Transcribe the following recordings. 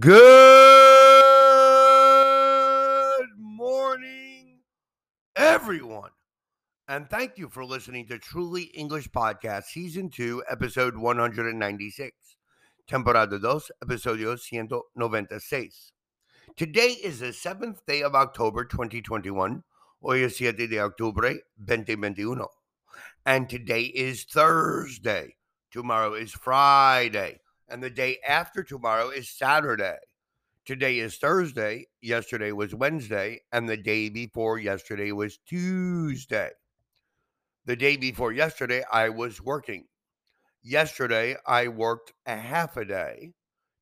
Good morning, everyone. And thank you for listening to Truly English Podcast, Season 2, Episode 196. Temporada 2, Episodio 196. Today is the 7th day of October 2021. Hoy es 7 de octubre 2021. And today is Thursday. Tomorrow is Friday and the day after tomorrow is Saturday. Today is Thursday, yesterday was Wednesday, and the day before yesterday was Tuesday. The day before yesterday, I was working. Yesterday, I worked a half a day.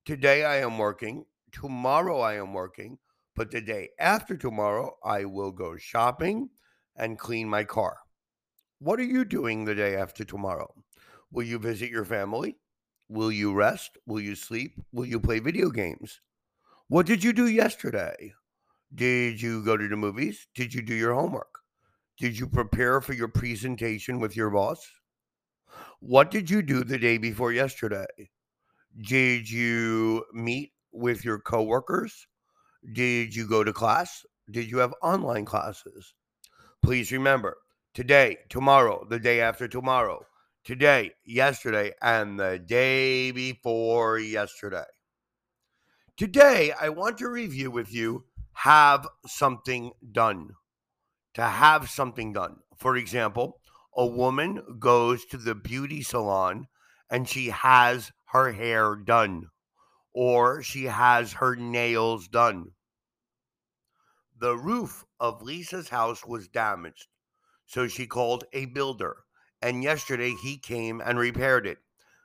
Today, I am working. Tomorrow, I am working. But the day after tomorrow, I will go shopping and clean my car. What are you doing the day after tomorrow? Will you visit your family? Will you rest? Will you sleep? Will you play video games? What did you do yesterday? Did you go to the movies? Did you do your homework? Did you prepare for your presentation with your boss? What did you do the day before yesterday? Did you meet with your coworkers? Did you go to class? Did you have online classes? Please remember today, tomorrow, the day after tomorrow, today, yesterday, and the day before yesterday. Today, I want to review with you have something done. To have something done. For example, a woman goes to the beauty salon and she has her hair done, or she has her nails done. The roof of Lisa's house was damaged, so she called a builder and yesterday he came and repaired it.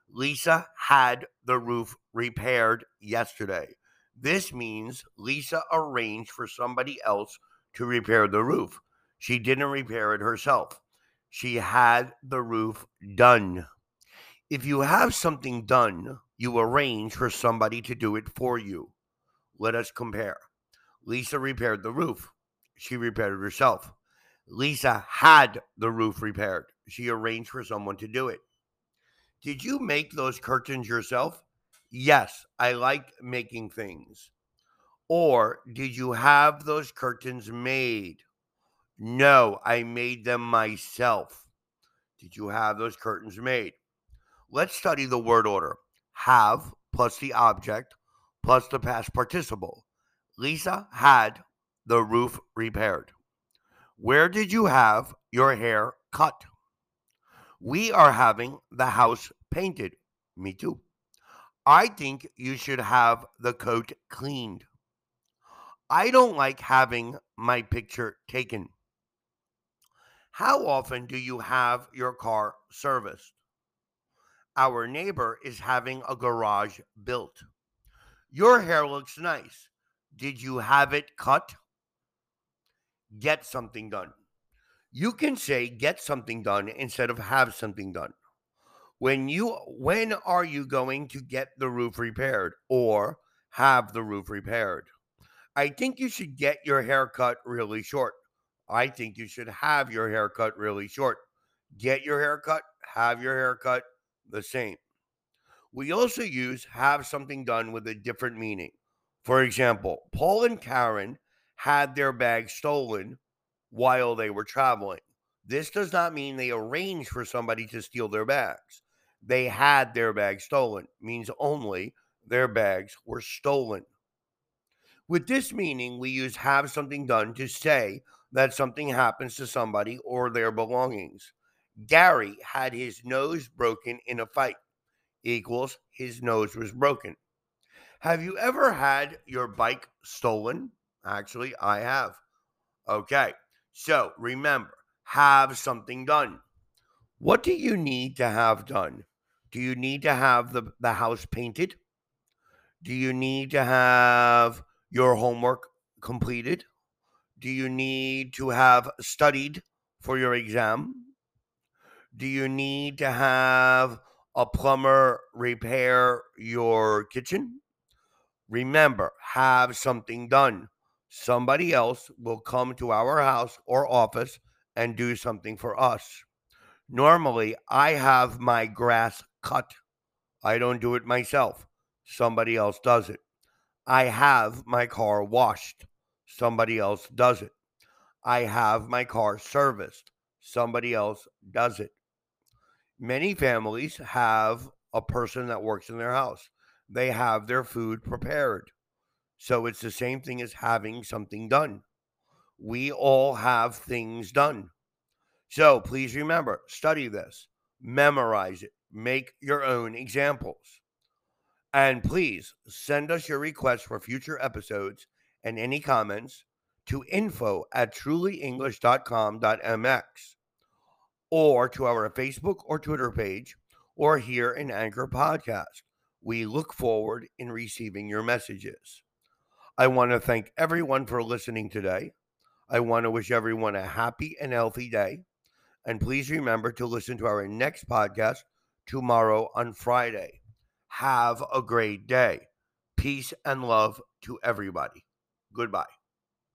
Lisa had the roof repaired yesterday. This means Lisa arranged for somebody else to repair the roof. She didn't repair it herself. She had the roof done. If you have something done, you arrange for somebody to do it for you. Let us compare. Lisa repaired the roof. She repaired it herself. Lisa had the roof repaired. She arranged for someone to do it. Did you make those curtains yourself? Yes, I like making things. Or did you have those curtains made? No, I made them myself. Did you have those curtains made? Let's study the word order. Have plus the object plus the past participle. Lisa had the roof repaired. Where did you have your hair cut? We are having the house painted. Me too. I think you should have the coat cleaned. I don't like having my picture taken. How often do you have your car serviced? Our neighbor is having a garage built. Your hair looks nice. Did you have it cut? Get something done. You can say get something done instead of have something done. When you when are you going to get the roof repaired or have the roof repaired? I think you should get your hair cut really short. I think you should have your hair cut really short. Get your hair cut, have your hair cut the same. We also use have something done with a different meaning. For example, Paul and Karen had their bags stolen while they were traveling. This does not mean they arranged for somebody to steal their bags. They had their bags stolen, means only their bags were stolen. With this meaning, we use have something done to say that something happens to somebody or their belongings. Gary had his nose broken in a fight, equals his nose was broken. Have you ever had your bike stolen? Actually, I have. Okay. So remember, have something done. What do you need to have done? Do you need to have the, the house painted? Do you need to have your homework completed? Do you need to have studied for your exam? Do you need to have a plumber repair your kitchen? Remember, have something done somebody else will come to our house or office and do something for us. Normally, I have my grass cut. I don't do it myself. Somebody else does it. I have my car washed. Somebody else does it. I have my car serviced. Somebody else does it. Many families have a person that works in their house. They have their food prepared. So it's the same thing as having something done. We all have things done. So please remember, study this, memorize it, make your own examples. And please send us your requests for future episodes and any comments to info at trulyenglish.com.mx or to our Facebook or Twitter page or here in Anchor Podcast. We look forward in receiving your messages. I want to thank everyone for listening today. I want to wish everyone a happy and healthy day. And please remember to listen to our next podcast tomorrow on Friday. Have a great day. Peace and love to everybody. Goodbye.